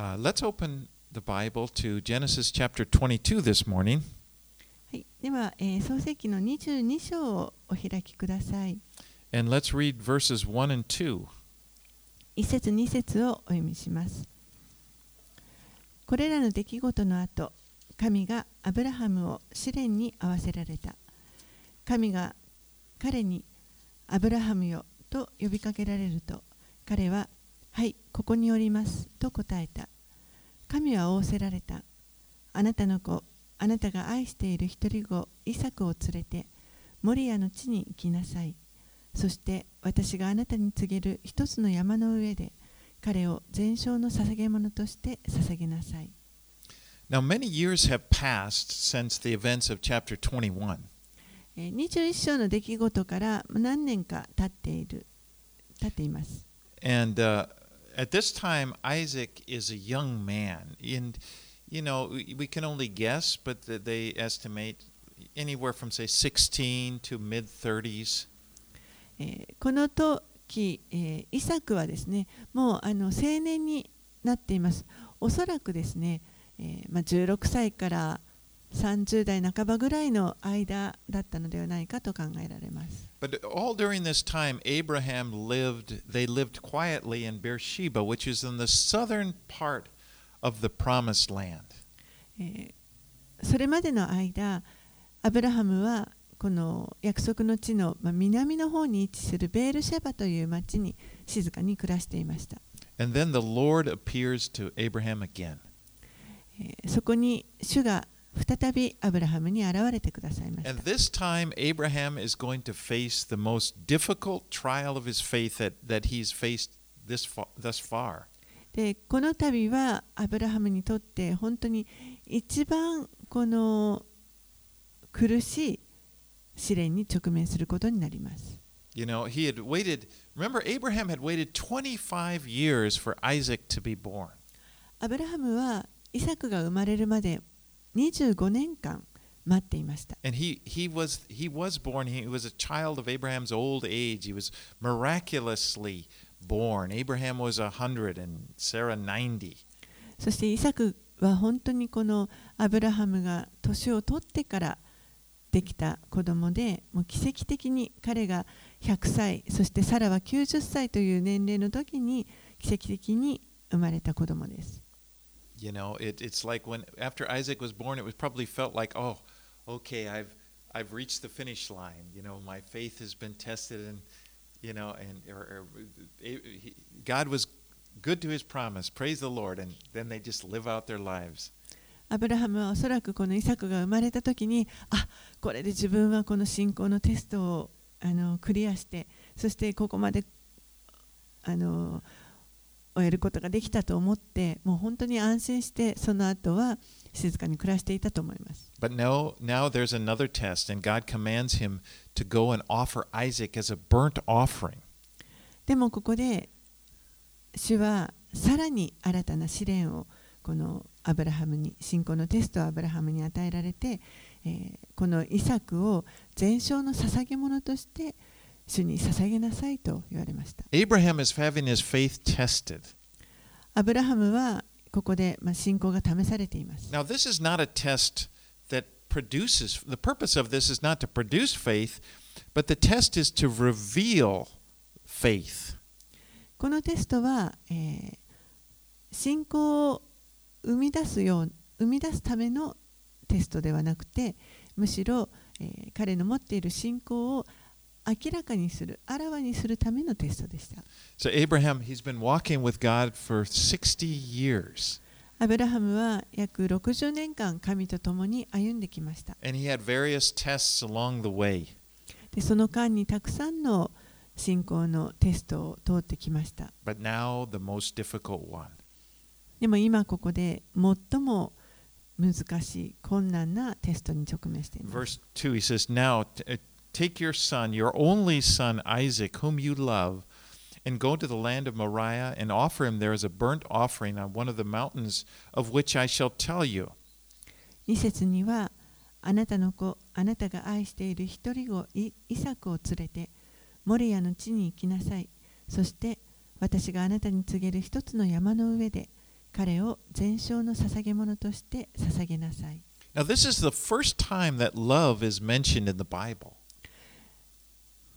Uh, let's open the Bible to Genesis chapter 22 this morning. はい、では、えー、創世記の22章をお開きください。And let's read verses 1 and 2. 一節二節をお読みします。これらの出来事の後、神がアブラハムを試練に合わせられた。神が彼にアブラハムよと呼びかけられると、彼は、はい、ここにおりますと答えた。神は仰せられた。あなたの子、あなたが愛している一人子、イサクを連れて、モリアの地に行きなさい。そして私があなたに告げる一つの山の上で彼を全焼の捧げ物として捧げなさい。Now, many years have passed since the events of chapter 21. えー21章の出来事から何年か経っている経っています。And uh, at this time, Isaac is a young man, and you know we can only guess, but they estimate anywhere from say 16 to mid 30s. この時、えー、イサクはですね、もうあの青年になっています。おそらくですね、えーまあ、16歳から30代半ばぐらいの間だったのではないかと考えられます。But all during this time, Abraham lived, they lived quietly in Beersheba, which is in the southern part of the promised land. えーそれまでの間アブラハムはこの約束の地の、まあ、南の方に位置するベールシェバという町に静かに暮らしていました、And then the Lord appears to Abraham again. えーそこに主が再びアブラハムに現れてくださいまし And た this time, Abraham is going to face the most difficult trial of his faith that, that he's faced this fa- thus far. でこの度はアブラハムにとって本当に一番この苦しい試練に直面することになります You know, he had waited, remember, Abraham had waited 25 years for Isaac to be born. アブラハムはイサクが生まれるまで25年間待っていました And he, he, was, he was born, he was a child of Abraham's old age. He was miraculously born. Abraham was 100 and Sarah 90. そしてイサクは本当にこのアブラハムが年を取ってからできた子供でもう奇跡的に彼が100歳そしてサラは90歳という年齢の時に奇跡的に生まれた子供です。You know, it, it's like when after Isaac was born, it was probably felt like, oh, okay, I've I've reached the finish line. You know, my faith has been tested, and you know, and or, or, he, God was good to His promise. Praise the Lord, and then they just live out their lives. アブラハムはおそらくこのイサクが生まれた時にあこれで自分はこの信仰のテストをあのクリアしてそしてここまであの 終えることができたと思ってもう本当に安心してその後は静かに暮らしていたと思います。But no, now there's another test, and God commands him to go and offer Isaac as a burnt offering. でもここで主はさらに新たな試練をこのアブラハムに信仰のテストをアブラハムに与えられて、えーこのイサクを全焼の捧げ物として主に捧げなさいと言われました。Abraham is having his faith tested. アブラハムはここで、まあ、信仰が試されています。Now, this is not a test that produces, the purpose of this is not to produce faith, but the test is to reveal faith. このテストは、えー信仰を生み出すよう生み出すためのテストではなくてむしろ、えー彼の持っている信仰を明らかにするあらわにするためのテストでした So, Abraham, he's been walking with God for 60 years, アブラハムは約60年間神と共に歩んできました and he had various tests along the way. でその間にたくさんの信仰のテストを通ってきました But now, the most difficult one. でも今ここで最も難しい困難なテストに直面しています Verse 2, he says, Now uh, take your son, your only son Isaac, whom you love, and go to the land of Moriah and offer him there as a burnt offering on one of the mountains of which I shall tell you. 2節にはあなたの子あなたが愛している一人子イイサクを連れてモリアの地に行きなさいそして私があなたに告げる一つの山の上で 彼を全焼の捧げ物として捧げなさい。 Now, this is the first time that love is mentioned in the Bible.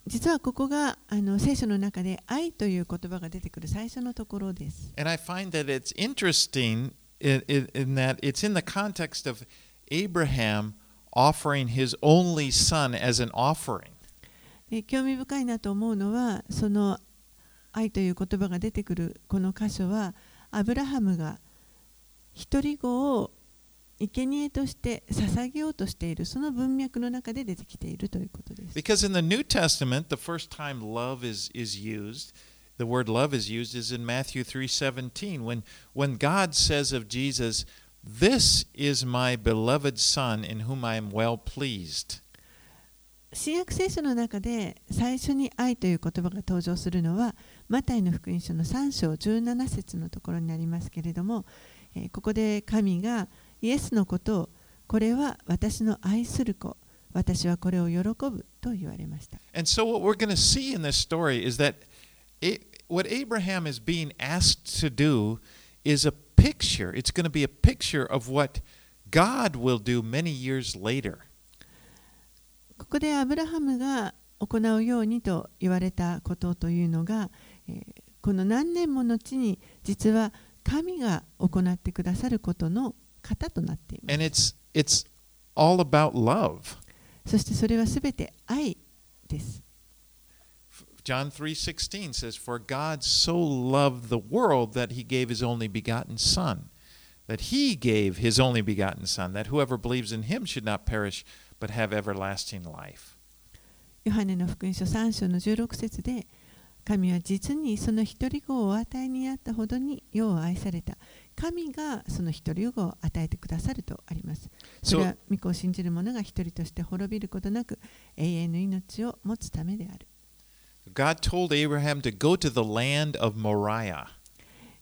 実はここがあの聖書の中で愛という言葉が出てくる最初のところです。And I find that it's interesting in, in, in that it's in the context of Abraham offering his only son as an offering. で興味深いなと思うのはその愛という言葉が出てくるこの箇所はアブラハムが一人子を生贄として捧げようとしているその文脈の中で出てきているということです。Because in the New Testament, the first time love is, is used, the word love is used is in Matthew 3:17 when when God says of Jesus, "This is my beloved son in whom I am well pleased." 新約聖書の中で最初に愛という言葉が登場するのはマタイの福音書の3章17節のところになりますけれども、えーここで神がイエスのことをこれは私の愛する子私はこれを喜ぶと言われました。ここでアブラハムが行うようにと言われたことというのが、この何年も後に実は神が行ってくださることの型となっています。 And it's it's all about love. そしてそれはすべて愛です。 John 3:16 says for God so loved the world that he gave his only begotten son that he gave his only begotten son that whoever believes in him should not perish but have everlasting life. ヨハネの福音書3章の16節で神は実にその一人子をお与えになったほどに世を愛された。 神がその一人子を与えてくださるとあります。それは御子を信じる者が一人として滅びることなく永遠の命を持つためである。God told Abraham to go to the land of Moriah.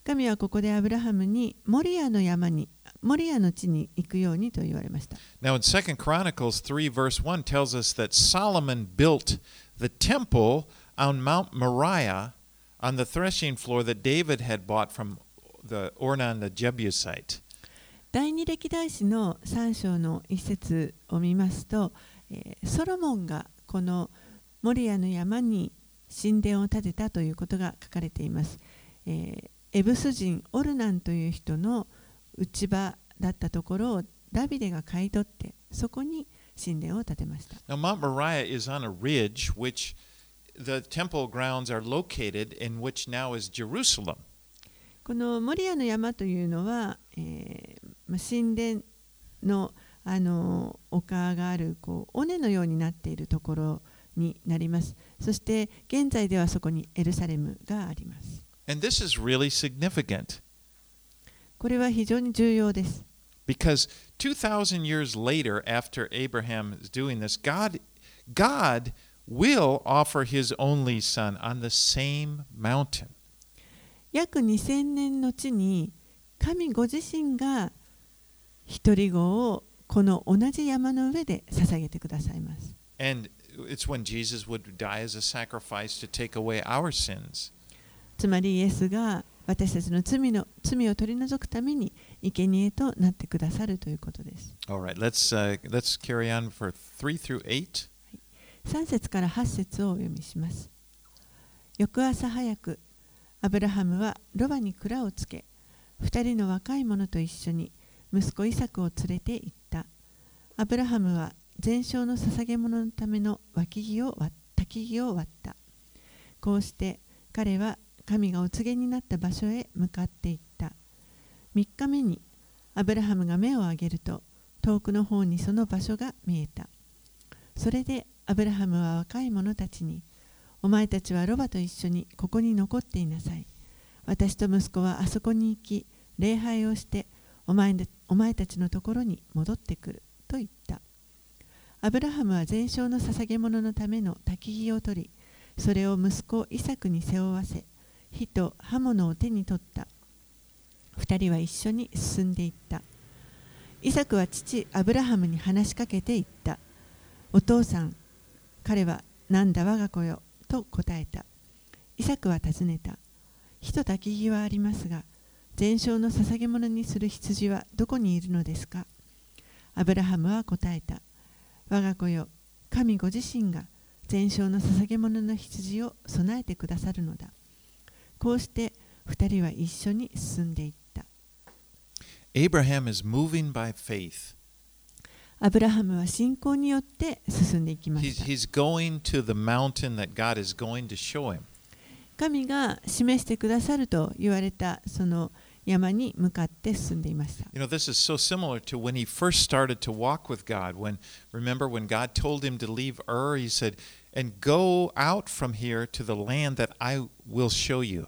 神はここでアブラハムにモリアの山に、モリアの地に行くようにと言われました。Now in 2 Chronicles 3 verse 1 tells us that Solomon built the temple on Mount Moriah on the threshing floor that David had bought from the Ornan the Jebusite. 第二歴代史の3章の一節を見ますと、えーソロモンがこのモリアの山に神殿を建てたということが書かれています。えーエブス人オルナンという人の内場だったところをダビデが買い取ってそこに神殿を建てました。Now Mount Moriah is on a ridge which the temple grounds are located in which now is Jerusalem. このモリアの山というのは、えーまあ神殿のあの丘があるこう尾根のようになっているところになります。そして現在ではそこにエルサレムがあります。And this is really significant これは非常に重要です。because 2000 years later after Abraham is doing this God God will offer his only son on the same mountain. 約2000年の地に神ご自身が一人子をこの同じ山の上で捧げてくださいます。つまり、イエスが私たちの罪,を取り除くために生贄となってくださるということです。3節から8節をお読みします。翌朝早くアブラハムはロバに蔵をつけ、2人の若い者と一緒に息子イサクを連れて行った。アブラハムは全焼の捧げ物のための脇木を割焚き木を割った。こうして彼は神がお告げになった場所へ向かっていった。3日目にアブラハムが目を上げると遠くの方にその場所が見えた。それでアブラハムは若い者たちに、お前たちはロバと一緒にここに残っていなさい。私と息子はあそこに行き、礼拝をしてお前お前たちのところに戻ってくると言った。アブラハムは全焼の捧げ物のための焚き木を取り、それを息子イサクに背負わせ、火と刃物を手に取った。二人は一緒に進んでいった。イサクは父アブラハムに話しかけて言った。お父さん、彼はなんだ我が子よと答えた。イサクは尋ねた。火と焚き木はありますが、全焼の捧げ物にする羊はどこにいるのですか？アブラハムは答えた。我が子よ、神ご自身が全焼の捧げ物の羊を備えてくださるのだ。こうして二人は一緒に進んでいった。Abraham is moving by faith. アブラハムは信仰によって進んでいきま He's, した。he's going to the mountain that God is going to show him. 神が示してくださると言われたその山に向かって進んでいました。You know, this is so similar to when he first started to walk with God. When remember when God told him to leave Ur, he said, "And go out from here to the land that I will show you."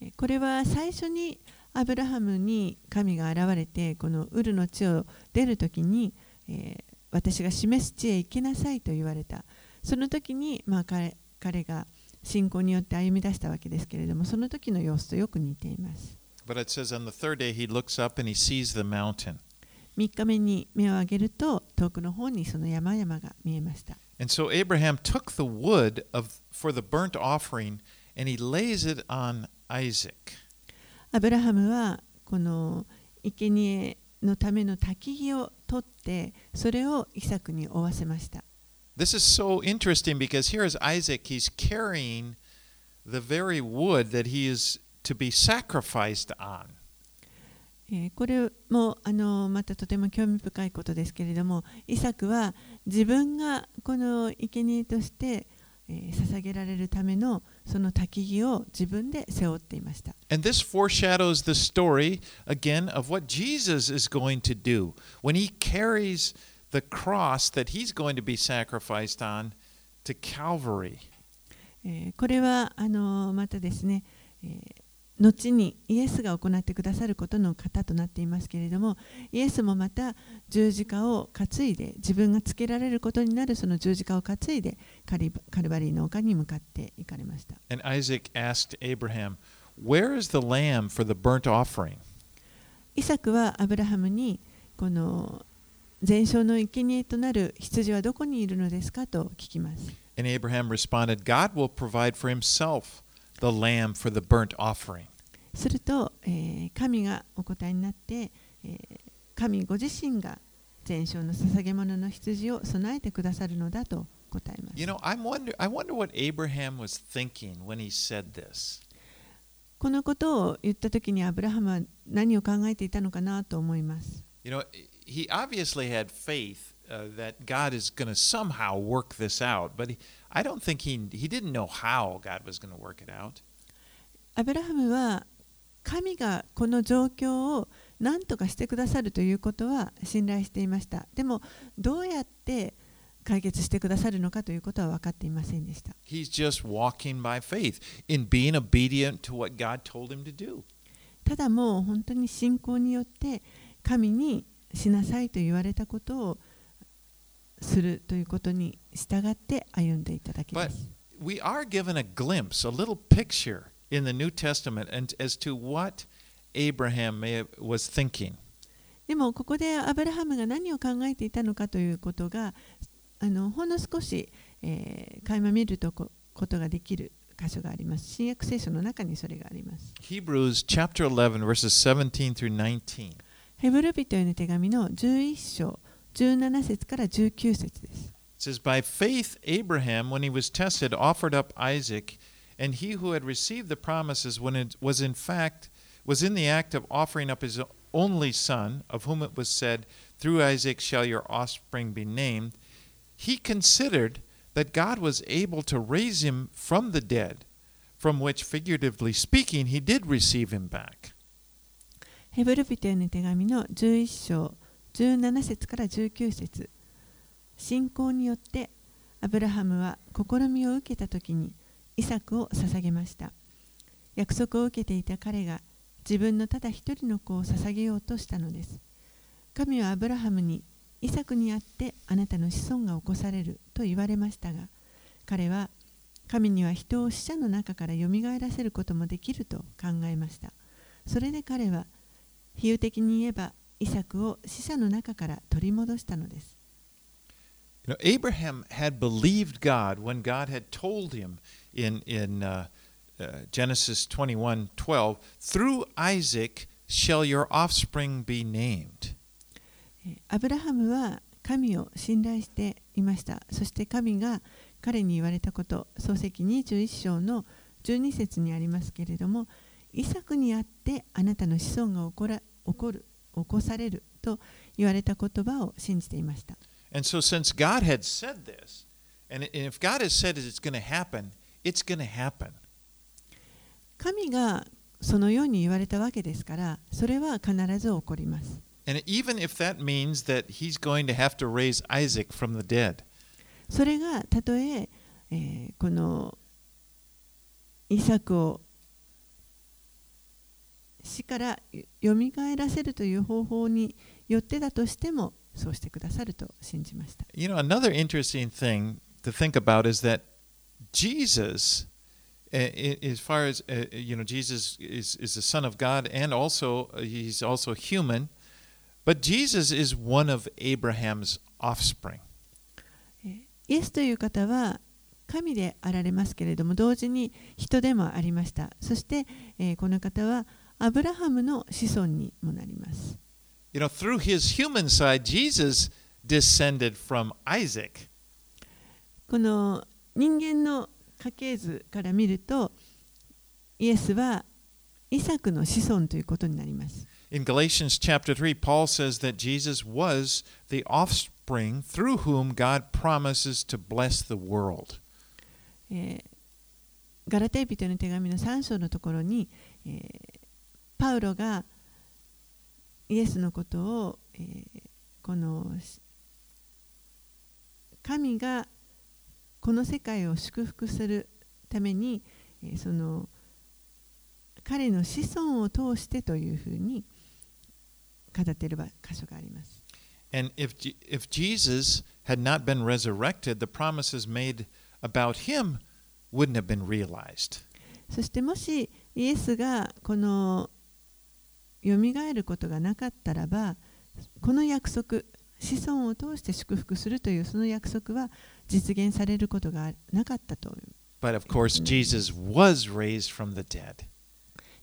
えこれは最初にアブラハムに神が現れてこのウルの地を出る時に、えー、私が示す地へ行きなさいと言われた。その時に、まあ、彼,彼が信仰によって歩み出したわけですけれどもその時の様子とよく似ています。3日目に目を上げると遠くの方にその山々が見えました。And so Abraham took the wood for the burnt offering and he lays it on Isaac. アブラハムはこの生贄のための焚き木を取ってそれをイサクに負わせました This is so interesting because here is Isaac, he's carrying the very wood that he is to be sacrificed on. えーこれもあのまたとても興味深いことですけれどもイサクは自分がこの生贄として、えー捧げられるためのその焚き木を自分で背負っていました And this foreshadows the story again of what Jesus is going to do when he carries the cross that he's going to be sacrificed on to Calvary. えーこれはあのまたですね、えー後にイエスが行ってくださることの方となっていますけれどもイエスもまた十字架を担いで自分がつけられることになるその十字架を担いでカリカルバリーの丘に向かって行かれました And Isaac asked Abraham, Where is the lamb for the burnt offering? イサクはアブラハムにこの全焼の生贄となる羊はどこにいるのですかと聞きます。And Abraham responded, God will provide for himself the lamb for the burnt offering. すると、えー神がお答えになって、えー神ご自身が全焼の捧げ物の羊を備えてくださるのだと答えます。You know, I'm wonder, I wonder what Abraham was thinking when he said this. このことを言ったときにアブラハムは何を考えていたのかなと思います。You know, he obviously had faith アブラハムは神がこの状況を何とかしてくださるということは信頼していました。でも、どうやって解決してくださるのかということは分かっていませんでした。ただもう本当に信仰によって神に死なさいと言われたことをするということに従って歩んでいただけ But です。we are given a glimpse, a little picture in the New Testament and as to what Abraham may have, was thinking. でもここでアブラハムが何を考えていたのかということがあのほんの少し、えー、垣間見るとこことができる箇所があります。新約聖書の中にそれがあります。Hebrews chapter 11 verses 17 through 19. ヘブル人への手紙の11章17節から19節です。 It says, By faith, Abraham, when he was tested, offered up Isaac, and he who had received the promises when it was in fact was in the act of offering up his only son, of whom it was said, Through Isaac shall your offspring be named, he considered that God was able to raise him from the dead, from which, figuratively speaking, he did receive him back. ヘブル人への手紙の11章 17節から19節。信仰によってアブラハムは試みを受けた時にイサクを捧げました。約束を受けていた彼が自分のただ一人の子を捧げようとしたのです。神はアブラハムにイサクにあってあなたの子孫が起こされると言われましたが彼は神には人を死者の中からよみがえらせることもできると考えました。それで彼は比喩的に言えばイサクを死者の中から取り戻したのです。You know, Abraham had believed God when God had told him in, in uh, uh, Genesis 21:12, through Isaac shall your offspring be named. えーアブラハムは神を信頼していましたそして神が彼に言われたこと創世記21章の12節にありますけれどもイサクにあってあなたの子孫が起こら起こる起こされると言われた言葉を信じていました And so since God had said this, and if God has said it's going to happen, it's going to happen. 神がそのように言われたわけですからそれは必ず起こります And even if that means that he's going to have to raise Isaac from the dead. それがたとええーこのイサクを死からよみがえらせるという方法によってだとしてもそうしてくださると信じました。You know, another interesting thing to think about is that Jesus, uh, as far as uh, you know, Jesus is, is the Son of God, and also uh, he's also human, but Jesus is one of Abraham's offspring. イエスという方は神であられますけれども同時に人でもありました。そして、えーこの方はアブラハムの子孫にもなります。You know, through his human side, Jesus descended from Isaac. この人間の家系図から見るとイエスはイサクの子孫ということになります。In Galatians chapter 3, Paul says that Jesus was the offspring through whom God promises to bless the world. えーガラテヤ人の手紙の3章のところに、えーパウロがイエスのことを、えーこのし神がこの世界を祝福するために、えーその彼の子孫を通してというふうに語っている場箇所があります。And if, if Jesus had not been resurrected, the promises made about him wouldn't have been realized. そしてもしイエスがこのよみがえることがなかったらばこの約束子孫を通して祝福するというその約束は実現されることがなかったと But of course, Jesus was raised from the dead.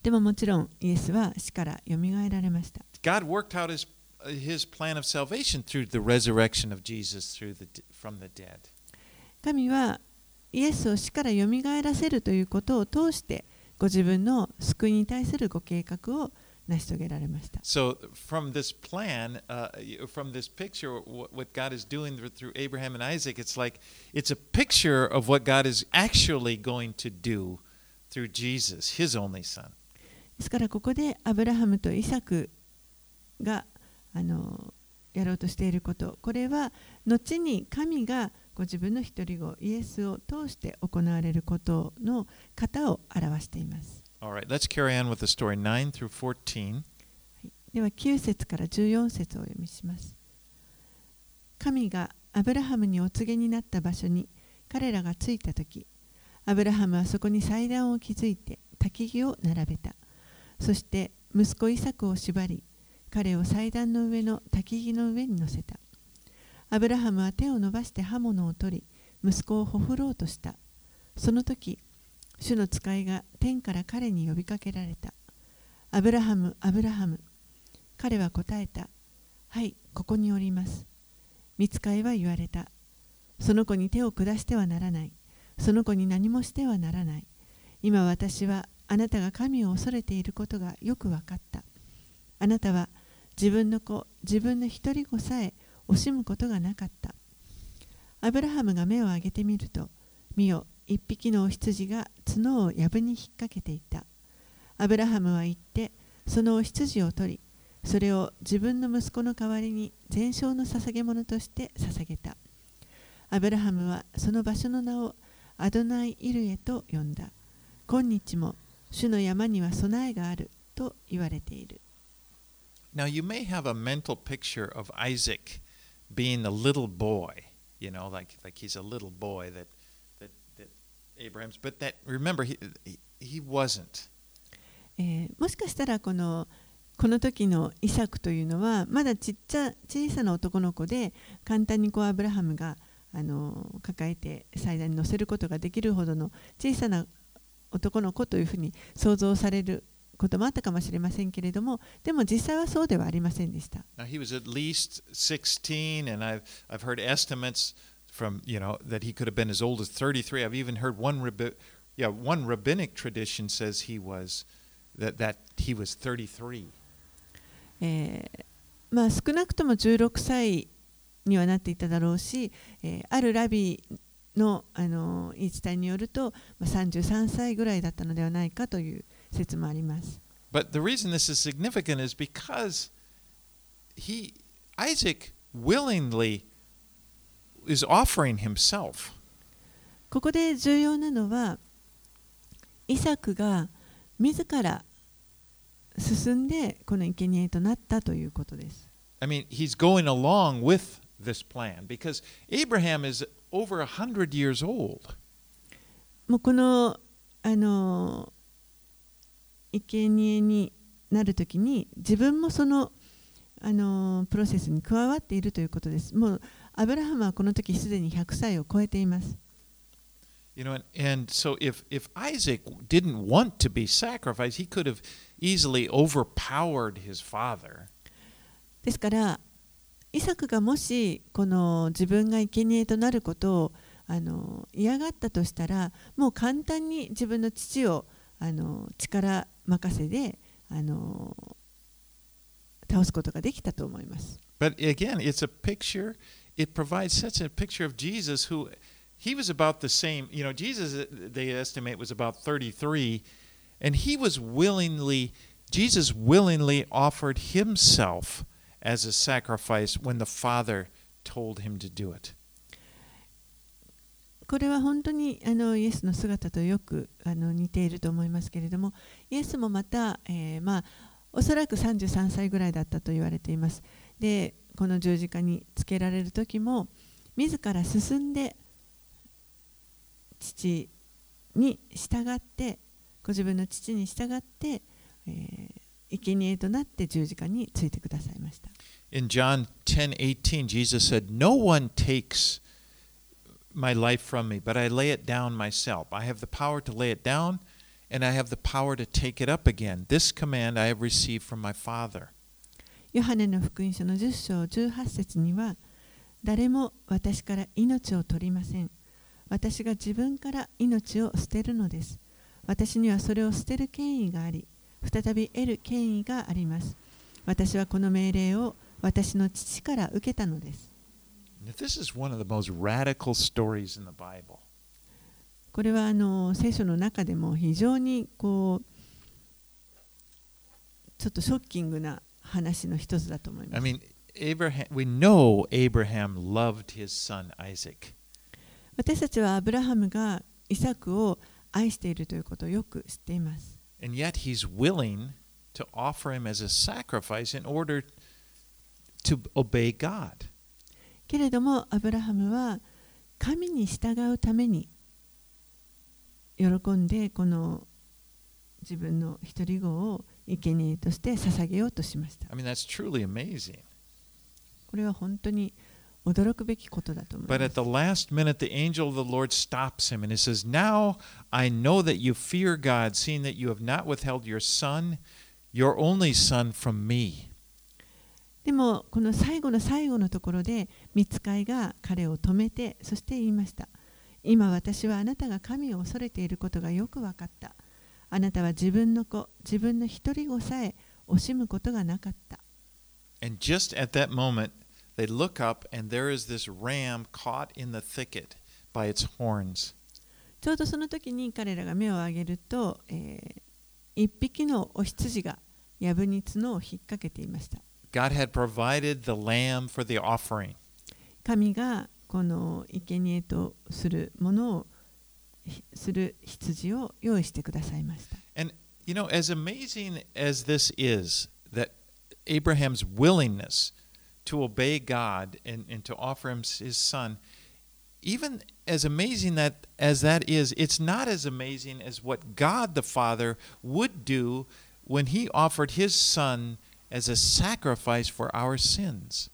でももちろんイエスは死からよみがえられました God worked out his, his plan of salvation through the resurrection of Jesus through the, from the dead. 神はイエスを死からよみがえらせるということを通してご自分の救いに対するご計画を成し遂げられました So, from this plan, uh, from this picture, what, God is doing through Abraham and Isaac, it's like it's a picture of what God is actually going to do through Jesus, his only son. ですからここでアブラハムとイサクがあのやろうとしていることこれは後に神がご自分の一人子イエスを通して行われることの型を表しています。Right. let's carry on with the story 9 through 14. では9節から14節を読みします。神がアブラハムにお告げになった場所に彼らが着いたとき、アブラハムはそこに祭壇を築いて焚木を並べた。そして息子イサクを縛り、彼を祭壇の上の焚木の上に乗せた。アブラハムは手を伸ばして刃物を取り、息子をほふろうとした。その時、主の使いが天から彼に呼びかけられた。アブラハム、アブラハム。彼は答えた。はい、ここにおります。見つかいは言われた。その子に手を下してはならない。その子に何もしてはならない。今私はあなたが神を恐れていることがよく分かった。あなたは自分の子、自分の一人子さえ惜しむことがなかった。アブラハムが目を上げてみると、見よ、一匹の羊が角を藪に引っ掛けていた。アブラハムは言って、その羊を取り、それを自分の息子の代わりに全焼の捧げ物として捧げた。アブラハムはその場所の名をアドナイ・イルエと呼んだ。今日も主の山には備えがあると言われている。Now, you may have a mental picture of Isaac being a little boy, you know, like, like he's a little boy that Abraham's, but that, remember, he, he, wasn't. えーもしかしたらこのこの時のイサクというのはまだちっちゃ小さな男の子で簡単にこうアブラハムがあの抱えて祭壇に乗せることができるほどの小さな男の子というふうに想像されることもあったかもしれませんけれども、でも実際はそうではありませんでした。Now he was at least 16, and I've I've heard estimates from you know that he could have been as old as 33. I've even heard one rabbi, yeah one rabbinic tradition says he was that that he was 33. えーまあ、少なくとも16歳にはなっていただろうし、えーあるラビの、あの言い伝えによると、まあ、33歳ぐらいだったのではないかという説もあります。 But the reason this is significant is because he Isaac willingly is offering himself. ここで重要なのは、イサクが自ら進んでこの生贄となったということです。I mean, he's going along with this plan because Abraham is over a hundred years old. もうこのあの生贄になるときに自分もそのあのプロセスに加わっているということです。もうアブラハムはこの時すでに100歳を超えています。You know, and, so if if Isaac didn't want to be sacrificed, he could have easily overpowered his father. ですからイサクがもしこの自分が生贄となることをあの嫌がったとしたらもう簡単に自分の父をあの力任せであの倒すことができたと思います。But again, it's a picture. It provides such a picture of Jesus, who he was about the same. You know, Jesus uh, they estimate was about 33, and he was willingly. Jesus willingly offered himself as a sacrifice when the Father told him to do it. これは本当にあのイエスの姿とよくあの似ていると思いますけれどもイエスもまた、えーまあ、おそらく33歳ぐらいだったと言われていますで この十字架につけられる時も自ら進んで父に従ってご自分の父に従って、えー生贄となって十字架についてくださいました In John 10:18, Jesus said, "No one takes my life from me, but I lay it down myself. I have the power to lay it down, and I have the power to take it up again. This command I have received from my Father." ヨハネの福音書の10章18節には誰も私から命を取りません。私が自分から命を捨てるのです。私にはそれを捨てる権威があり再び得る権威があります。私はこの命令を私の父から受けたのです.これはあの聖書の中でも非常にこうちょっとショッキングな話の一つだと思いま I す mean, Abraham, we know Abraham loved his son Isaac. 私たちはアブラハムがイサクを愛しているということをよく知っています。And yet he's willing to offer him as a sacrifice in order to obey God. けれどもアブラハムは神に従うために喜んでこの自分の一人子を生贄として捧げようとしました。これは本当に驚くべきことだと思います。でも、この最後の最後のところで、見つかいが彼を止めて、そして言いました。今私はあなたが神を恐れていることがよく分かった。あなたは自分の子自分の一人子さえ惜しむことがなかった And just at that moment, they look up and there is this ram caught in the thicket by its horns. ちょうどその時に彼らが目を上げると、えー一匹のお羊が藪に角を引っ掛けていました God had provided the lamb for the offering. 神がこの生贄とするものをひする羊を用意してくださいました And, you know, as amazing as this is, that Abraham's willingness to obey God and, and to offer him his son, even as amazing that as that is, it's not as amazing as what God the Father would do when he offered his son as a sacrifice for our sins.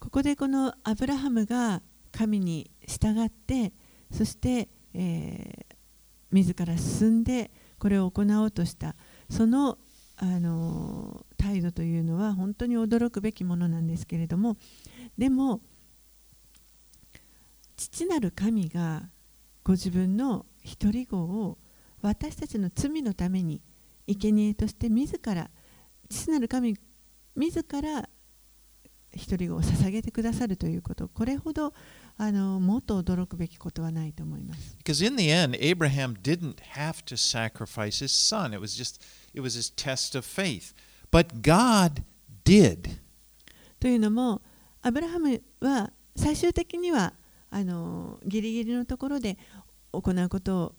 ここでこのアブラハムが神に従ってそして、 えー自ら進んでこれを行おうとした。そのあの態度というのは本当に驚くべきものなんですけれどもでも父なる神がご自分の一人子を私たちの罪のために生贄として自ら父なる神自ら一人子を捧げてくださるということ。これほどあのもっと驚くべきことはないと思います。Because in the end, Abraham didn't have to sacrifice his son. It was just, it was his test of faith. But God did. というのも、アブラハムは最終的にはあのギリギリのところで行うことを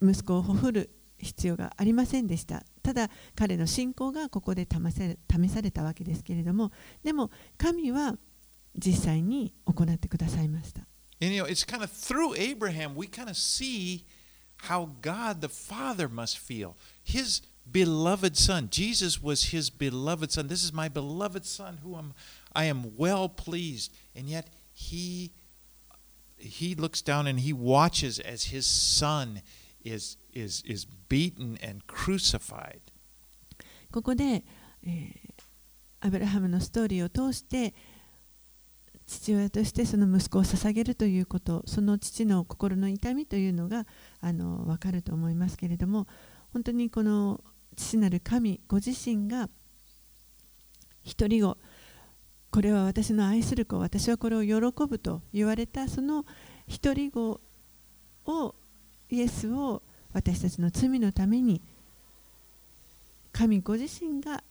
息子をほふる必要がありませんでした。ただ彼の信仰がここで試されたわけですけれども、でも神は実際に行ってくださいました。And you know, it's kind of through Abraham we kind of see how God the Father must feel. His beloved son, Jesus was his beloved son. This is my beloved son who am I am well pleased. And yet he he looks down and he watches as his son is is is beaten and crucified. ここで、えー、アブラハムのストーリーを通して父親としてその息子を捧げるということその父の心の痛みというのがあの分かると思いますけれども本当にこの父なる神ご自身が一人子これは私の愛する子私はこれを喜ぶと言われたその一人子をイエスを私たちの罪のために神ご自身が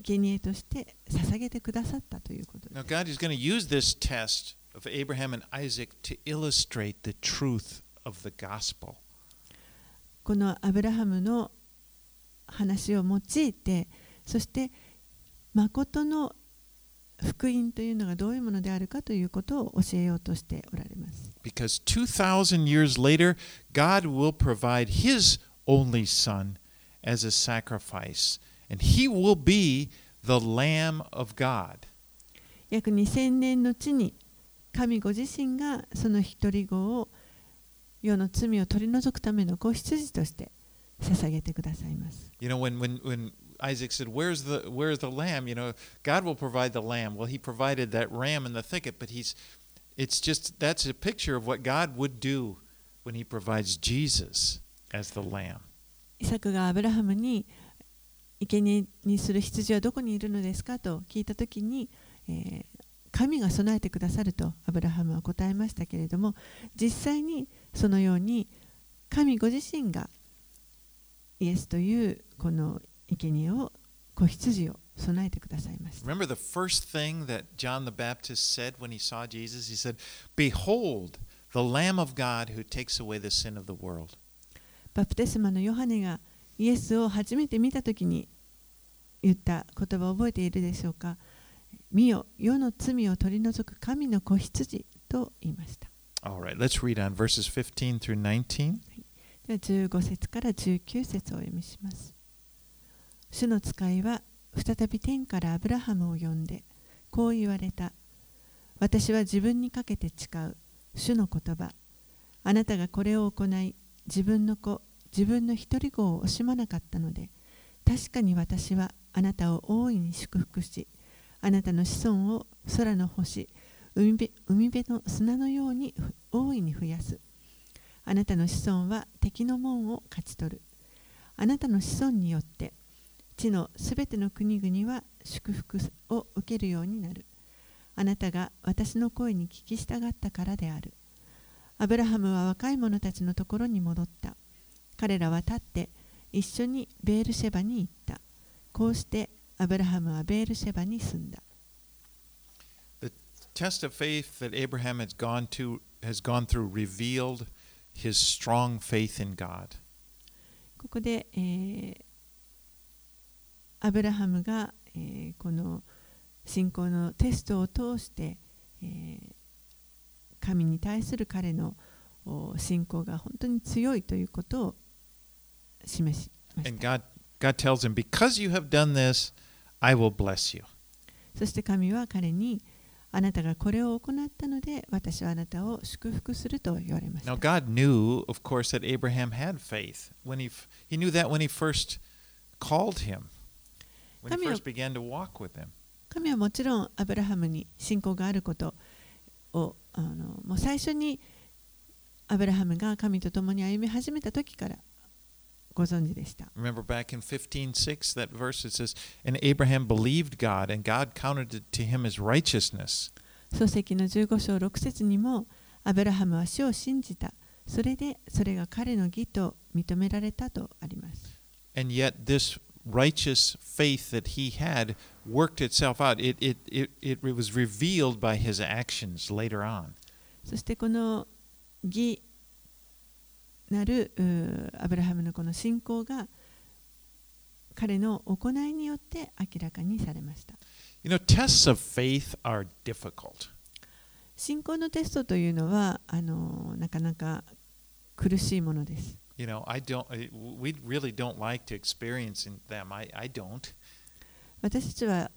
生贄として捧げてくださったということです。Now, God is going to use this test of Abraham and Isaac to illustrate the truth of the gospel. このアブラハムの話を用いて、そして誠の福音というのがどういうものであるかということを教えようとしておられます。Because 2,000 years later, God will provide His only Son as a sacrifice. And he will be the Lamb of God. 約2000年の地に神ご自身がその一人子を世の罪を取り除くための子羊として捧げてくださいます。You know, when, when, when Isaac said, where's the, where's the lamb? You know, God will provide the lamb. Well, he provided that ram in the thicket, but he's, it's just, that's a picture of what God would do when he provides Jesus as the lamb. イサクがアブラハムに 生贄にする羊はどこにいるのですかと聞いたときに、えー、神が備えてくださるとアブラハムは答えましたけれども実際にそのように神ご自身がイエスというこの生贄を子羊を備えてくださいました。Remember the first thing that John the Baptist said when he saw Jesus? He said, Behold, the Lamb of God who takes away the sin of the world. バプテスマのヨハネがイエスを初めて見たときに言った言葉を覚えているでしょうか？見よ、世の罪を取り除く神の子羊と言いました。Alright, let's read on verses 15 through 19. では15節から19節をお読みします。主の使いは再び天からアブラハムを呼んで、こう言われた。私は自分にかけて誓う主の言葉。あなたがこれを行い、自分の子、自分の一人子を惜しまなかったので確かに私はあなたを大いに祝福しあなたの子孫を空の星海辺海辺の砂のように大いに増やす。あなたの子孫は敵の門を勝ち取る。あなたの子孫によって地のすべての国々は祝福を受けるようになる。あなたが私の声に聞き従ったからである。アブラハムは若い者たちのところに戻った。彼らは立って一緒にベールシェバに行った。こうしてアブラハムはベールシェバに住んだ。The test of faith that Abraham has gone, to, has gone through revealed his strong faith in God. ここで、えー、アブラハムが、えー、この信仰のテストを通して、えー、神に対する彼の信仰が本当に強いということを示しました。And God, God tells him, Because you have done this, I will bless you. そして神は彼に、あなたがこれを行ったので私はあなたを祝福すると言われました Now, God knew, of course, that Abraham had faith. When he, he knew that when he first called him, when he first began to walk with him. 神はもちろんアブラハムに信仰があることをあのもう最初にアブラハムが神と共に歩み始めた時からご存知でした。 Remember back in 15:6 that verse it says, "And Abraham believed God, and God counted it to him as righteousness." 漱石の15章6節にもアブラハムは死を信じた。それでそれが彼の義と認められたとあります。 And yet this righteous faith that he had worked itself out. It it it, it was revealed by his actions later on. そしてこの義 なるアブラハムのこの信仰が彼の行いによって明らかにされました。You know, tests of faith are difficult. 信仰のテストというのはあのなかなか苦しいものです。You know, I don't. I- We really don't like to experience them. I I don't. 私たちは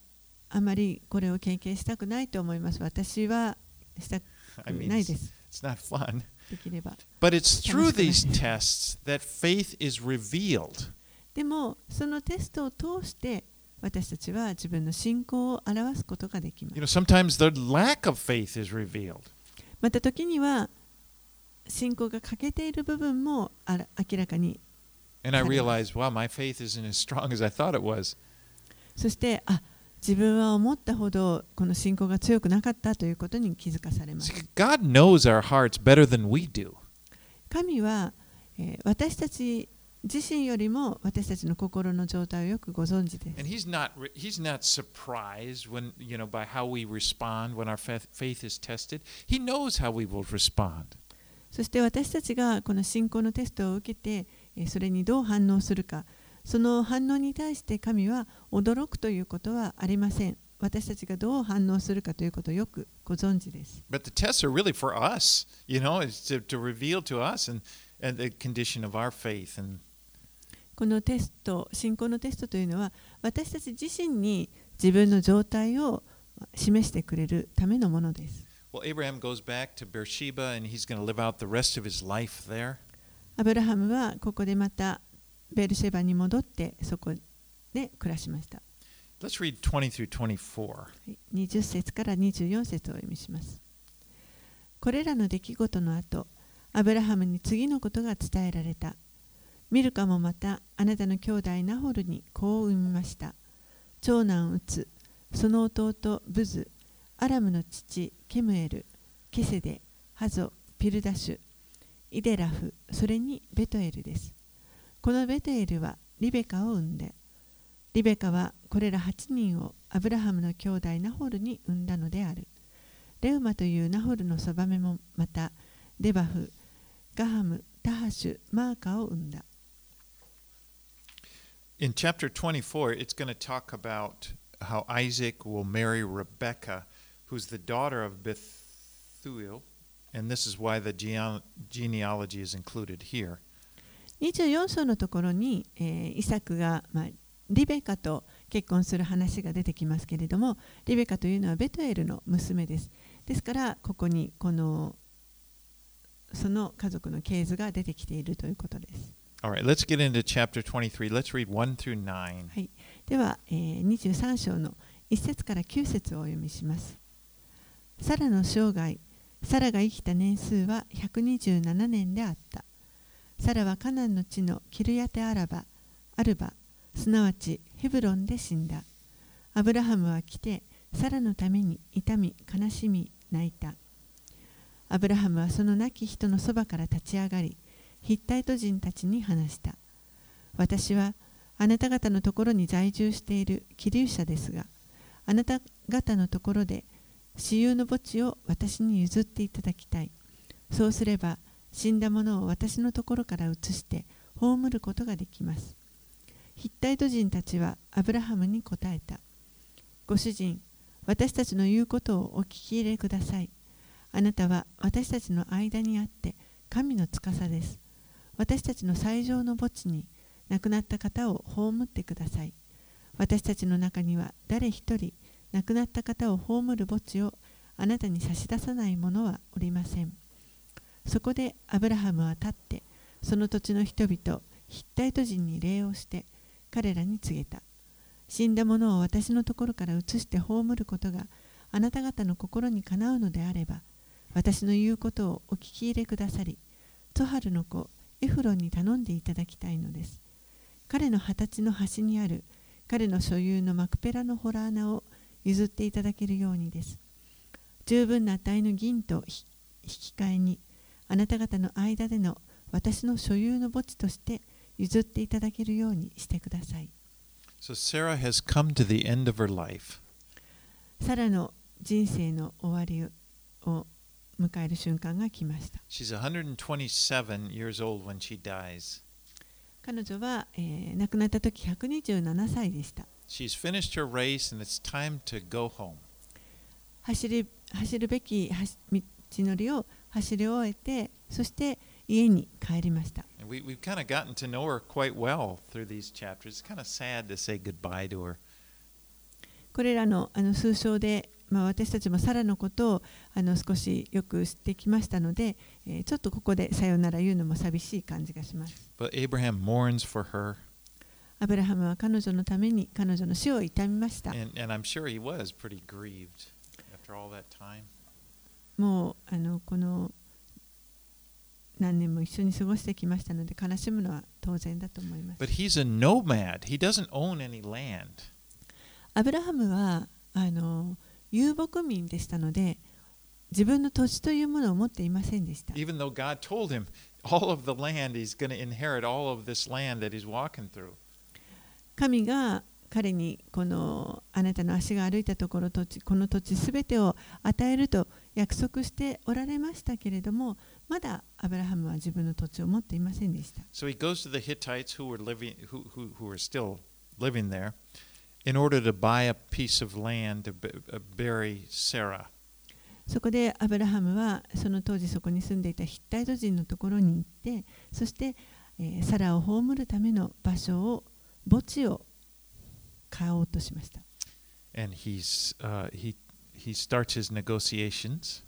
あまりこれを経験したくないと思います。私はしたく I mean, ないです。it's not fun. できれば。でも、そのテストを通して、私たちは自分の信仰を表すことができます。また時には、信仰が欠けている部分もあら明らかに。And I realized, wow, my faith isn't as strong as I thought it そして、あ、自分は思ったほどこの信仰が強くなかったということに気づかされます。神は、私たち自身よりも私たちの心の状態をよくご存知です。そして私たちがこの信仰のテストを受けて、それにどう反応するか。その反応に対して神は驚くということはありません。私たちがどう反応するかということをよくご存知です。But the tests are really for us, you know, to, to reveal to us and, and the condition of our faith. And このテスト、信仰のテストというのは私たち自身に自分の状態を示してくれるためのものです。well, Abraham goes back to Beersheba and he's going to live out the rest of his life there. アブラハムはここでまたベルシェバに戻ってそこで暮らしました。Let's read 20 through 24. はい20節から24節をお読みします。これらの出来事の後、アブラハムに次のことが伝えられた。ミルカもまたあなたの兄弟ナホルに子を産みました。長男ウツ、その弟ブズ、アラムの父ケムエル、ケセデ、ハゾ、ピルダシュ、イデラフ、それにベトエルです。このベトエルはリベカを産んで、リベカはこれら8人をアブラハムの兄弟ナホルに産んだのである。レウマというナホルのそばめもまたデバフ、ガハム、タハシュ、マーカを産んだ。In chapter 24, it's going to talk about how Isaac will marry Rebekah, who's the daughter of Bethuel, and this is why the gene- genealogy is included here. 24章のところに、えーイサクが、まあ、リベカと結婚する話が出てきますけれども、リベカというのはベトエルの娘です。ですから、ここにこのその家族の系図が出てきているということです。Right, let's get into chapter 23. Let's read 1 through 9. はい、では、えー23章の1節から9節をお読みします。サラの生涯、サラが生きた年数は127年であった。サラはカナンの地のキルヤテアラバ、アルバ、すなわちヘブロンで死んだ。アブラハムは来て、サラのために痛み、悲しみ、泣いた。アブラハムはその亡き人のそばから立ち上がり、ヒッタイト人たちに話した。私はあなた方のところに在住している気流者ですが、あなた方のところで私有の墓地を私に譲っていただきたい。そうすれば死んだ者を私のところから移して葬ることができます。ヒッタイト人たちはアブラハムに答えた。ご主人、私たちの言うことをお聞き入れください。あなたは私たちの間にあって神の司です。私たちの最上の墓地に亡くなった方を葬ってください。私たちの中には誰一人亡くなった方を葬る墓地をあなたに差し出さない者はおりません。そこでアブラハムは立ってその土地の人々ヒッタイト人に礼をして彼らに告げた。死んだ者を私のところから移して葬ることがあなた方の心にかなうのであれば私の言うことをお聞き入れくださりトハルの子エフロンに頼んでいただきたいのです彼の二十歳の端にある彼の所有のマクペラのホラー穴を譲っていただけるようにです十分な値の銀と引き換えにあなた方の間での私の所有の墓地として譲っていただけるようにしてください。So Sarah has come to the end of her life. サラの人生の終わりを迎える瞬間が来ました。She's 127 years old when she dies. 彼女は、えー亡くなった時127歳でした。She's finished her race and it's time to go home. 走り走るべき道のりを走り終えて、そして家に帰りました。これらの,あの数章で、まあ、私たちもサラのことをあの少しよく知ってきましたので、え、ちょっとここでさようなら言うのも寂しい感じがします。アブラハムは彼女のために彼女の死を悼みました。もうあのこの何年も一緒に過ごしてきましたので悲しむのは当然だと思います。But he's a nomad. He doesn't own any land. アブラハムはあの遊牧民でしたので自分の土地というものを持っていませんでした。Even though God told him all of the land, he's going to inherit all of this land that he's walking through. 神が彼にこのあなたの足が歩いたところ土地この土地すべてを与えると約束しておられましたけれどもまだアブラハムは自分の土地を持っていませんでした。So he goes to the Hittites who were living, who, who, who are still living there, in order to buy a piece of land to bu- uh, bury Sarah. そこでアブラハムはその当時そこに住んでいたヒッタイト人のところに行ってそして、えーサラを葬るための場所を墓地を買おうとしました。And he's, uh, he, he starts his negotiations.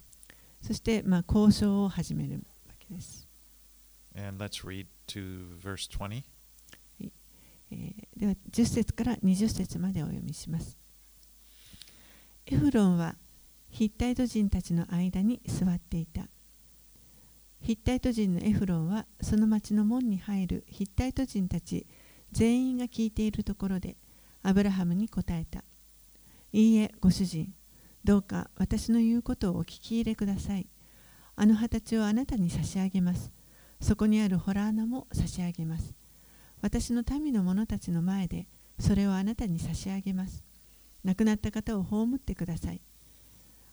そして、まあ、交渉を始めるわけです。And let's read to verse 20. えーでは10節から20節までお読みします。エフロンはヒッタイト人たちの間に座っていた。ヒッタイト人のエフロンはその町の門に入るヒッタイト人たち全員が聞いているところでアブラハムに答えた。いいえ、ご主人、どうか私の言うことをお聞き入れください。あの畑をあなたに差し上げます。そこにあるホラー穴も差し上げます。私の民の者たちの前でそれをあなたに差し上げます。亡くなった方を葬ってください。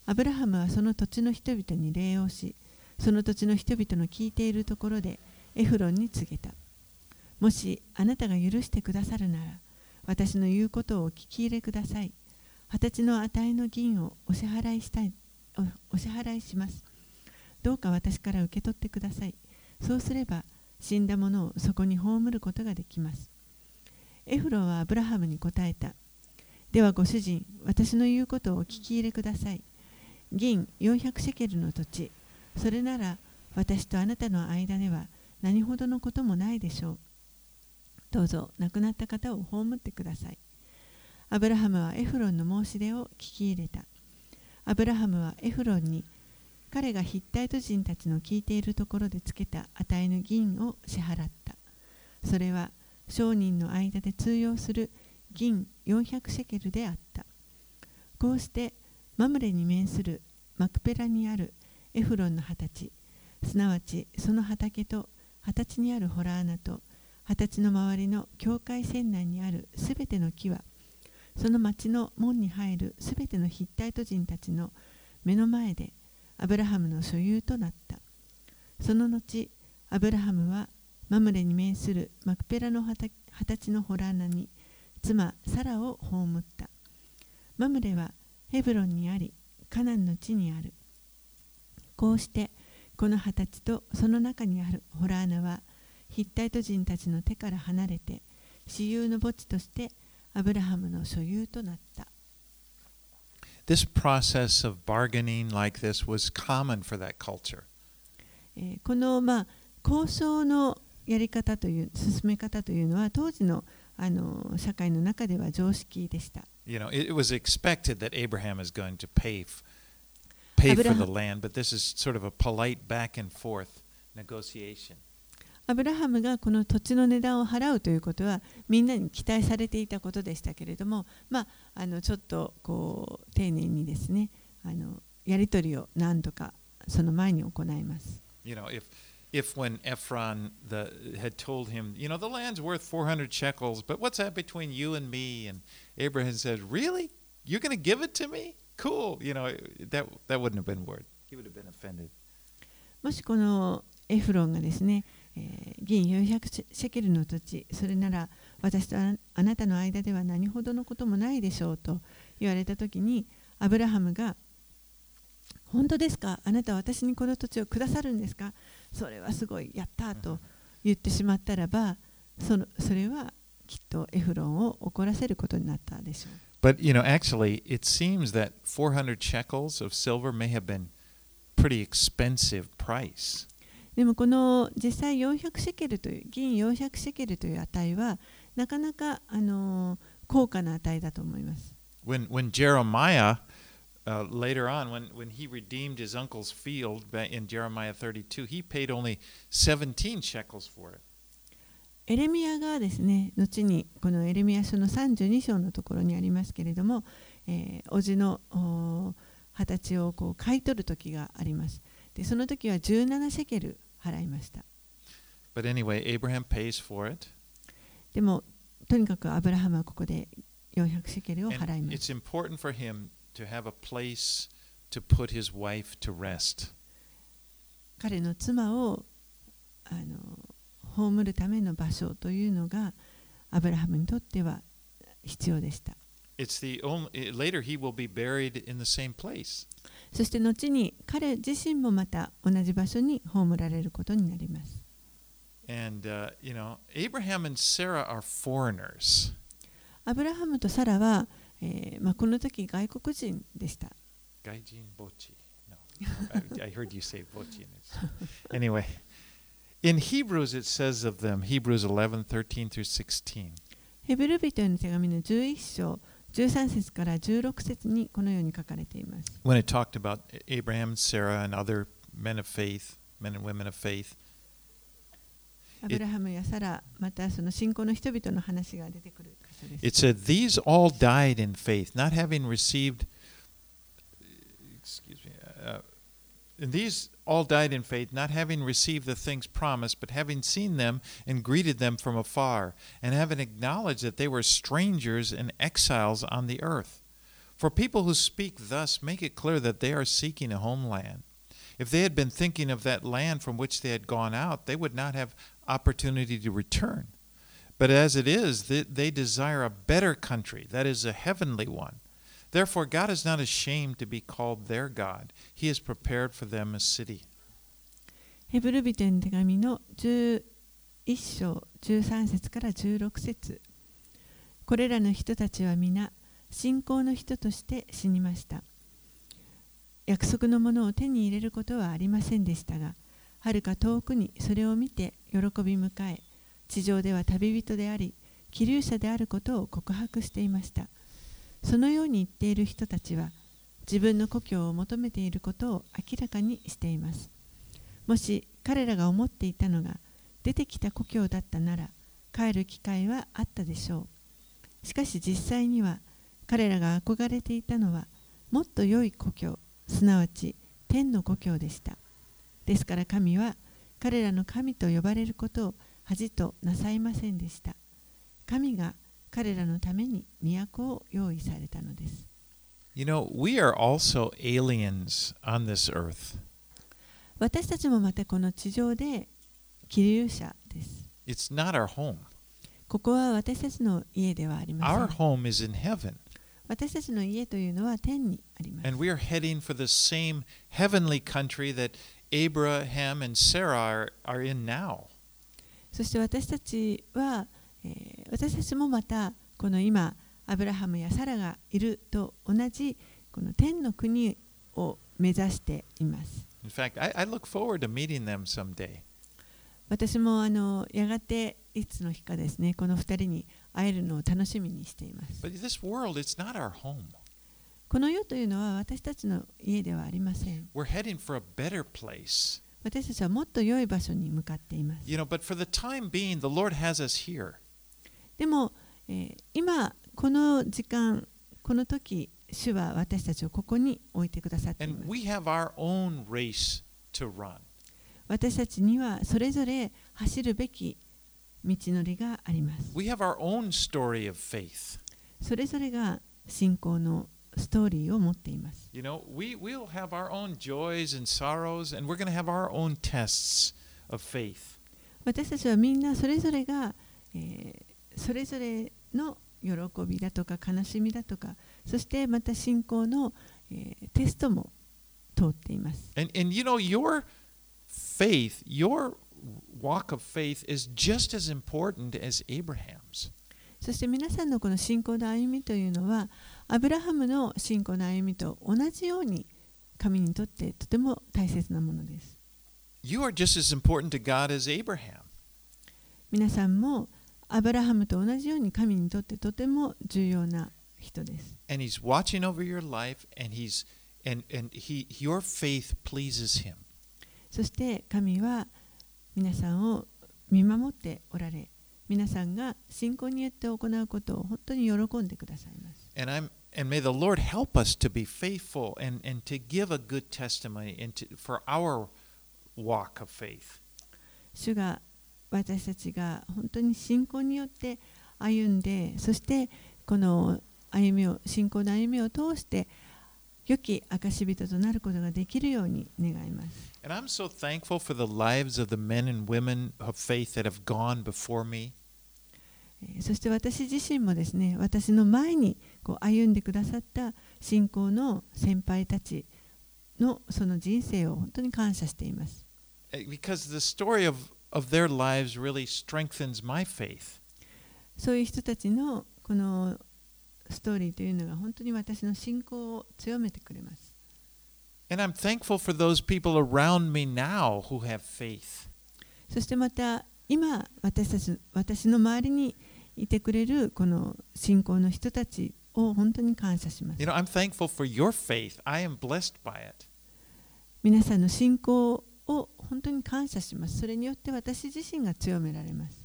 アブラハムはその土地の人々に礼をし、その土地の人々の聞いているところでエフロンに告げた。もしあなたが許してくださるなら、私の言うことをお聞き入れください。二十歳の値の銀をお支払いしたいお支払いします。どうか私から受け取ってください。そうすれば死んだ者をそこに葬ることができます。エフロはアブラハムに答えた。ではご主人、私の言うことをお聞き入れください。銀400シェケルの土地、それなら私とあなたの間では何ほどのこともないでしょう。どうぞ亡くなった方を葬ってください。アブラハムはエフロンの申し出を聞き入れた。アブラハムはエフロンに彼がヒッタイト人たちの聞いているところでつけた値の銀を支払った。それは商人の間で通用する銀400シェケルであった。こうしてマムレに面するマクペラにあるエフロンの畑地、すなわちその畑と畑地にあるホラー穴と畑地の周りの境界線内にあるすべての木はその町の門に入るすべてのヒッタイト人たちの目の前でアブラハムの所有となった。その後、アブラハムはマムレに面するマクペラの畑地のホラー穴に妻サラを葬った。マムレはヘブロンにあり、カナンの地にある。こうして、この畑地とその中にあるホラー穴は、ヒッタイト人たちの手から離れて、私有の墓地としてアブラハムの所有となった。this process of bargaining like this was common for that culture. えーこの、まあ、交渉のやり方という進め方というのは当時のあの社会の中では常識でした。You know, it, was expected that Abraham is going to pay pay for the land, but this is sort of a polite back and forth negotiation. アブラハムがこの土地の値段を払うということはみんなに期待されていたことでしたけれども、まあ、あのちょっとこう丁寧にですねあのやり取りを何度かその前に行います。You know, if if when Ephron the had told him, you know, the land's worth 400 shekels, but what's that between you and me? And Abraham said, "Really? You're going to give it to me? Cool." You know, that that wouldn't have been word. He would have been offended. もしこのエフロンがですね、えー銀400シェケルの土地それなら私とああなたの間では何ほどのこともないでしょうと言われた時にアブラハムが本当ですか？あなたは私にこの土地をくださるんですか？それはすごいやったと言ってしまったらばそのそれはきっとエフロンを怒らせることになったでしょう。But you know, actually, it seems that 400 shekels of silver may have been pretty expensive price. でもこの実際400シェケルという銀400シェケルという値はなかなかあの高価な値だと思います。When when Jeremiah uh, later on, when when he redeemed his uncle's field in Jeremiah 32, he paid only 17 shekels for it. エレミアがですね後にこのエレミア書の32章のところにありますけれども、えー、叔父のお二十歳をこう買い取る時があります。でその時は17シェケル払いました。But anyway, Abraham pays for it. でもとにかくアブラハムはここで400シェケルを And 払います。it's important for him to have a place to put his wife to rest. 彼の妻をあの葬るための場所というのがアブラハムにとっては必要でした。It's the only eh, later he will be buried in the same place. そして後に彼自身もまた同じ場所に葬られることになります。And uh, you know, Abraham and Sarah are foreigners. アブラハムとサラは、えーまあ、この時外国人でした。Gaijin bochi. No, I, heard you say. And it's, anyway, in Hebrews it says of them, Hebrews 11, 13 through 16. ヘブル人への手紙の11章13節から16節にこのように書かれています。 When it talked about Abraham, Sarah, and other men of faith, men and women of faith, アブラハムやサラ、またその信仰の人々の話が出てくる箇所です。 it said, These all died in faith, not having received, and these all died in faith, not having received the things promised, but having seen them and greeted them from afar, and having acknowledged that they were strangers and exiles on the earth. For people who speak thus make it clear that they are seeking a homeland. If they had been thinking of that land from which they had gone out, they would not have opportunity to return. But as it is, they, they desire a better country, that is, a heavenly one. Therefore, God is not ashamed to be called their God. He has prepared for them a city. ヘブル人への手紙の11章13節から16節これらの人たちは皆信仰の人として死にました約束のものを手に入れることはありませんでしたがはるか遠くにそれを見て喜び迎え地上では旅人であり気流者であることを告白していましたそのように言っている人たちは自分の故郷を求めていることを明らかにしています。もし彼らが思っていたのが出てきた故郷だったなら帰る機会はあったでしょう。しかし実際には彼らが憧れていたのはもっと良い故郷すなわち天の故郷でした。ですから神は彼らの神と呼ばれることを恥となさいませんでした。神が彼らのために都を用意されたのです You know, we are also aliens on this earth. 私たちもまたこの地上で気流者です It's not our home. ここは私たちの家ではありま Our せん home is in heaven. 私たちの家というのは天にあります And we are heading for the same heavenly country that Abraham and Sarah are, are in now. そして私たちは、えー私たちもまたこの今アブラハムやサラがいると同じここの天の国を目指しています。In fact, I, I look forward to meeting them someday. 私もあのやがていつの日かですね、この2人に会えるのを楽しみにしています。But this world, it's not our home. この世というのは私たちの家ではありません。We're heading for a better place. 私たちはもっと良い場所に向かっています。You know, but for the time being, the Lord has us here. でも、今この時間この時主は私たちをここに置いてくださって私たちにはそれぞれ走るべき道のりがあります。それぞれが信仰のストーリーを持っています。You know, we, we'll have our own joys and sorrows and we're going to have our own tests of faith. 私たちはみんなそれぞれが、それぞれの喜びだとか悲しみだとかそしてまた信仰の、えーテストも通っています And, and you know, your faith, your walk of faith is just as important as Abraham's. そして皆さんのこの信仰の歩みというのはアブラハムの信仰の歩みと同じように神にとってとても大切なものです You are just as important to God as Abraham. 皆さんもアブラハムと同じように神にとってとても重要な人です And he's watching over your life and he's and, and he your faith pleases him. そして神は皆さんを見守っておられ皆さんが信仰によって行うことを本当に喜んでくださいます And I'm and may the Lord help us to be faithful and, and to give a good testimony and to, for our walk of faith. 主が私たちが本当に信仰によって歩んでそしてこの歩みを信仰の歩みを通して良き証人となることができるように願います。And I'm so thankful for the lives of the men and women of faith that have gone before me. えーそして私自身もですね私の前にこう歩んでくださった信仰の先輩たちのその人生を本当に感謝しています。eh, Because the story of, of their lives really strengthens my faith. そういう人たちのこのストーリーというのが本当に私の信仰を強めてくれます。And I'm thankful for those people around me now who have faith. そしてまた今私たち私の周りにいてくれるこの信仰の人たちを本当に感謝します You。know, I'm thankful for your faith. I am blessed by it. 皆さんの信仰を本当に感謝します。それによって私自身が強められます。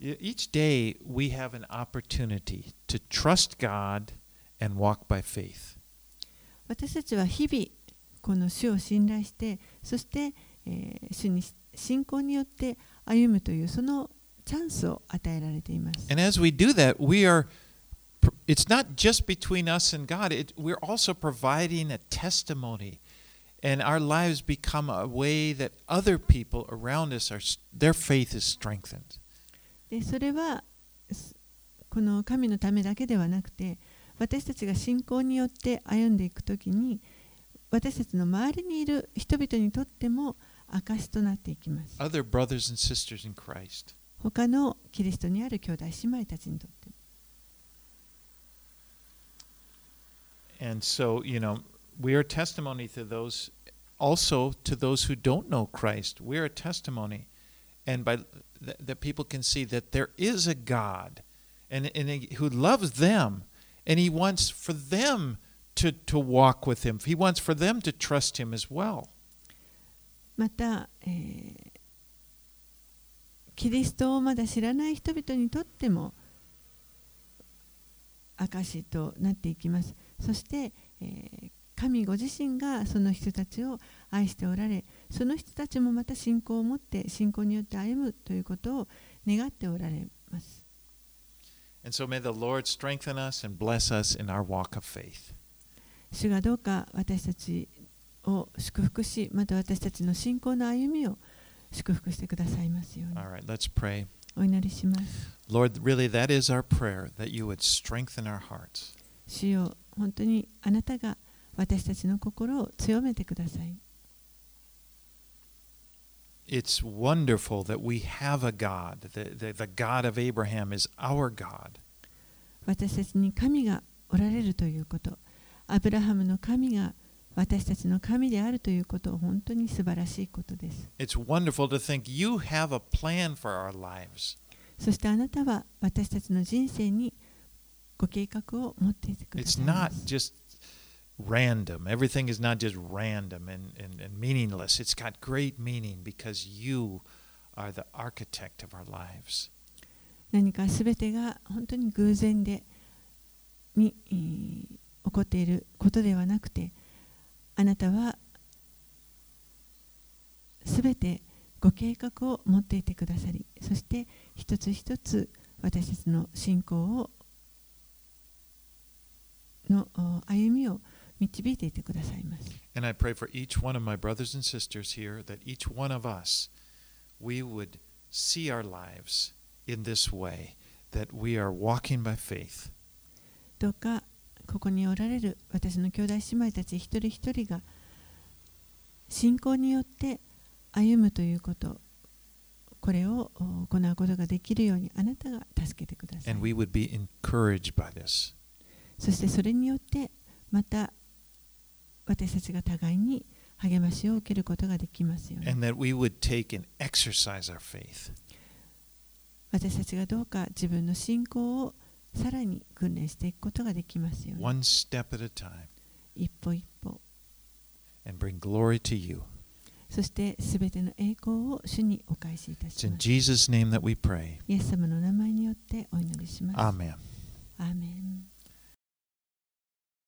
E- Each day we have an opportunity to trust God and walk by faith. 私たちは日々この主を信頼してそして、えー主に信仰によって歩むというそのチャンスを与えられています。And as we do that, we are it's not just between us and God, it, we're also providing a testimony. And our lives become a way that other people around us are s- their faith is strengthened. でそれはすこの神のためだけではなくて私たちが信仰によって歩んでいくときに私たちの周りにいる人々にとっても証となっていきます。 Other brothers and sisters in Christ. 他のキリストにある兄弟姉妹たちにとっても And so, you know, we are testimony to those, also to those who don't know Christ. We're a testimony. And by th- that people can see that there is a God and, and he- who loves them. And he wants for them to, to walk with him. He wants for them to trust him as well. また、えーキリストをまだ知らない人々にとっても証となっていきますそして、えー 神ご自身がその人たちを愛しておられその人たちもまた信仰を持って信仰によって歩むということを願っておられます。主がどうか私たちを祝福しまた私たちの信仰の歩みを祝福してくださいますように。お祈りします。主よ本当にあなたが私たちの心を強めてください It's wonderful that we have a God. The, the, the God of Abraham is our God. 私たちに神がおられるということアブラハムの神が私たちの神であるということは本当に素晴らしいことです。It's wonderful to think you have a plan for our lives. そしてあなたは私たちの人生にご計画を持っていてくだ It's さいま not す。just random. Everything is not just random and, and, and meaningless. It's got great meaning because you are the architect of our lives. 何か全てが本当に偶然でに、えー起こっていることではなくてあなたは全てご計画を持っていてくださりそして一つ一つ私たちの信仰をのお歩みを導いていてくださいます。And I pray for each one of my brothers and sisters here that each one of us, we would see our lives in this way, that we are walking by faith. どうかここにおられる私の兄弟姉妹たち一人一人が信仰によって歩むということこれをお行うことができるようにあなたが助けてください.そしてそれによってまた私たちが互いに励ましを受けることができますように And that we would take and exercise our faith. 私たちがどうか自分の信仰をさらに訓練していくことができますように one step at a time, 一歩一歩 and bring glory to you. そしてすべての栄光を主にお返しいたします Jesus' name that we pray. イエス様の名前によってお祈りします。Amen. アーメン